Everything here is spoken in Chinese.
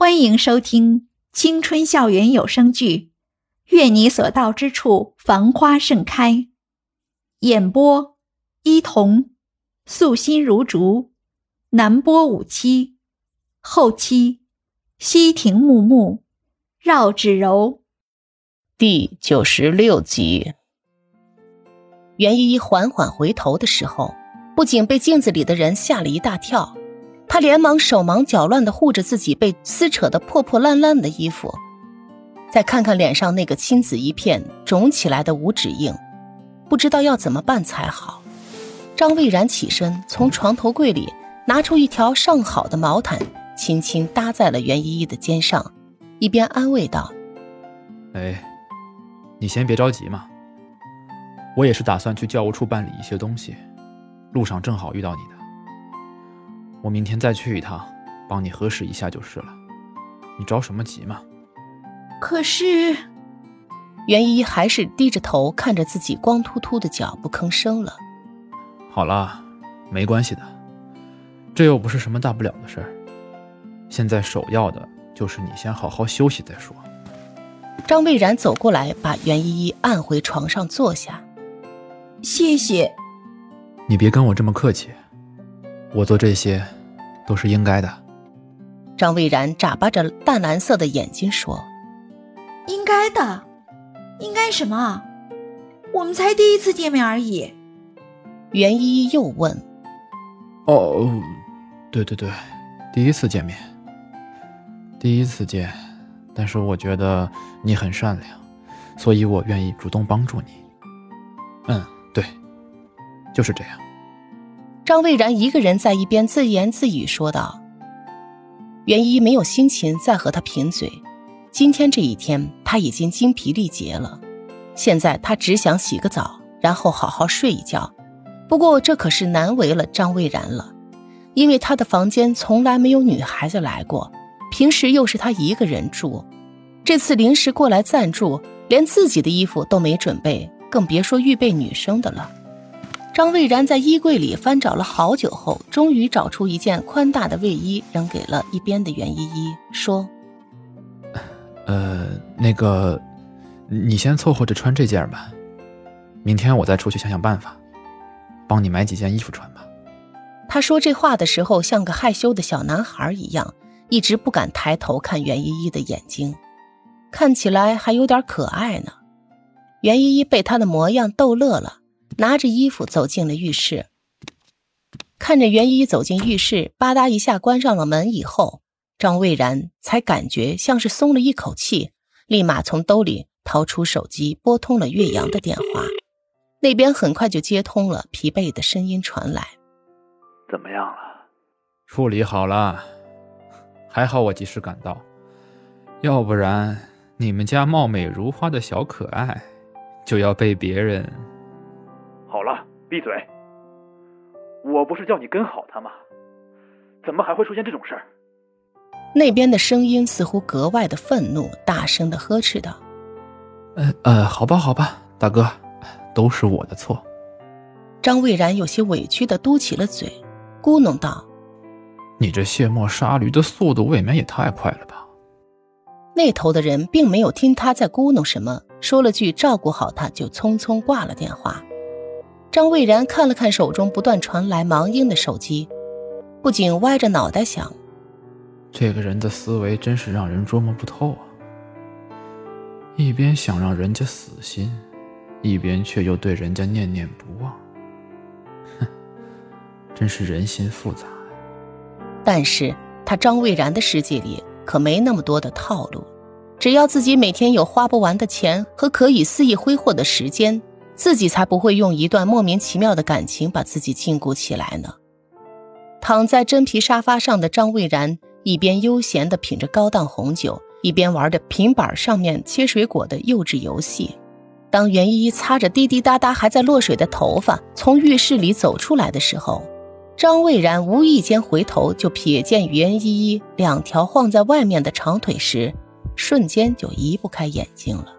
欢迎收听青春校园有声剧《愿你所到之处繁花盛开》，演播：伊童，素心如竹，南波五七，后期：西亭木木，绕指柔。第九十六集，袁依依缓缓回头的时候，不仅被镜子里的人吓了一大跳。他连忙手忙脚乱地护着自己被撕扯得破破烂烂的衣服，再看看脸上那个青紫一片、肿起来的五指印，不知道要怎么办才好。张蔚然起身，从床头柜里拿出一条上好的毛毯，轻轻搭在了袁依依的肩上，一边安慰道：“哎，你先别着急嘛，我也是打算去教务处办理一些东西，路上正好遇到你的。”我明天再去一趟，帮你核实一下就是了。你着什么急嘛？可是，袁依依还是低着头看着自己光秃秃的脚，不吭声了。好了，没关系的，这又不是什么大不了的事儿。现在首要的就是你先好好休息再说。张蔚然走过来，把袁依依按回床上坐下。谢谢。你别跟我这么客气。我做这些，都是应该的。张蔚然眨巴着淡蓝色的眼睛说：“应该的，应该什么？我们才第一次见面而已。”袁依依又问：“哦，对对对，第一次见面，第一次见。但是我觉得你很善良，所以我愿意主动帮助你。嗯，对，就是这样。”张蔚然一个人在一边自言自语说道：“袁一没有心情再和他贫嘴，今天这一天他已经精疲力竭了，现在他只想洗个澡，然后好好睡一觉。不过这可是难为了张蔚然了，因为他的房间从来没有女孩子来过，平时又是他一个人住，这次临时过来暂住，连自己的衣服都没准备，更别说预备女生的了。”张蔚然在衣柜里翻找了好久后，终于找出一件宽大的卫衣，扔给了一边的袁依依，说：“呃，那个，你先凑合着穿这件吧，明天我再出去想想办法，帮你买几件衣服穿吧。”他说这话的时候像个害羞的小男孩一样，一直不敢抬头看袁依依的眼睛，看起来还有点可爱呢。袁依依被他的模样逗乐了。拿着衣服走进了浴室，看着袁一走进浴室，吧嗒一下关上了门以后，张蔚然才感觉像是松了一口气，立马从兜里掏出手机拨通了岳阳的电话，那边很快就接通了，疲惫的声音传来：“怎么样了？处理好了，还好我及时赶到，要不然你们家貌美如花的小可爱就要被别人……”闭嘴！我不是叫你跟好他吗？怎么还会出现这种事儿？那边的声音似乎格外的愤怒，大声的呵斥道：“呃呃，好吧好吧，大哥，都是我的错。”张蔚然有些委屈的嘟起了嘴，咕哝道：“你这卸磨杀驴的速度未免也太快了吧？”那头的人并没有听他在咕哝什么，说了句“照顾好他”，就匆匆挂了电话。张蔚然看了看手中不断传来忙音的手机，不仅歪着脑袋想：这个人的思维真是让人捉摸不透啊！一边想让人家死心，一边却又对人家念念不忘，哼，真是人心复杂。但是他张蔚然的世界里可没那么多的套路，只要自己每天有花不完的钱和可以肆意挥霍的时间。自己才不会用一段莫名其妙的感情把自己禁锢起来呢。躺在真皮沙发上的张蔚然，一边悠闲地品着高档红酒，一边玩着平板上面切水果的幼稚游戏。当袁依依擦着滴滴答答还在落水的头发从浴室里走出来的时候，张蔚然无意间回头就瞥见袁依依两条晃在外面的长腿时，瞬间就移不开眼睛了。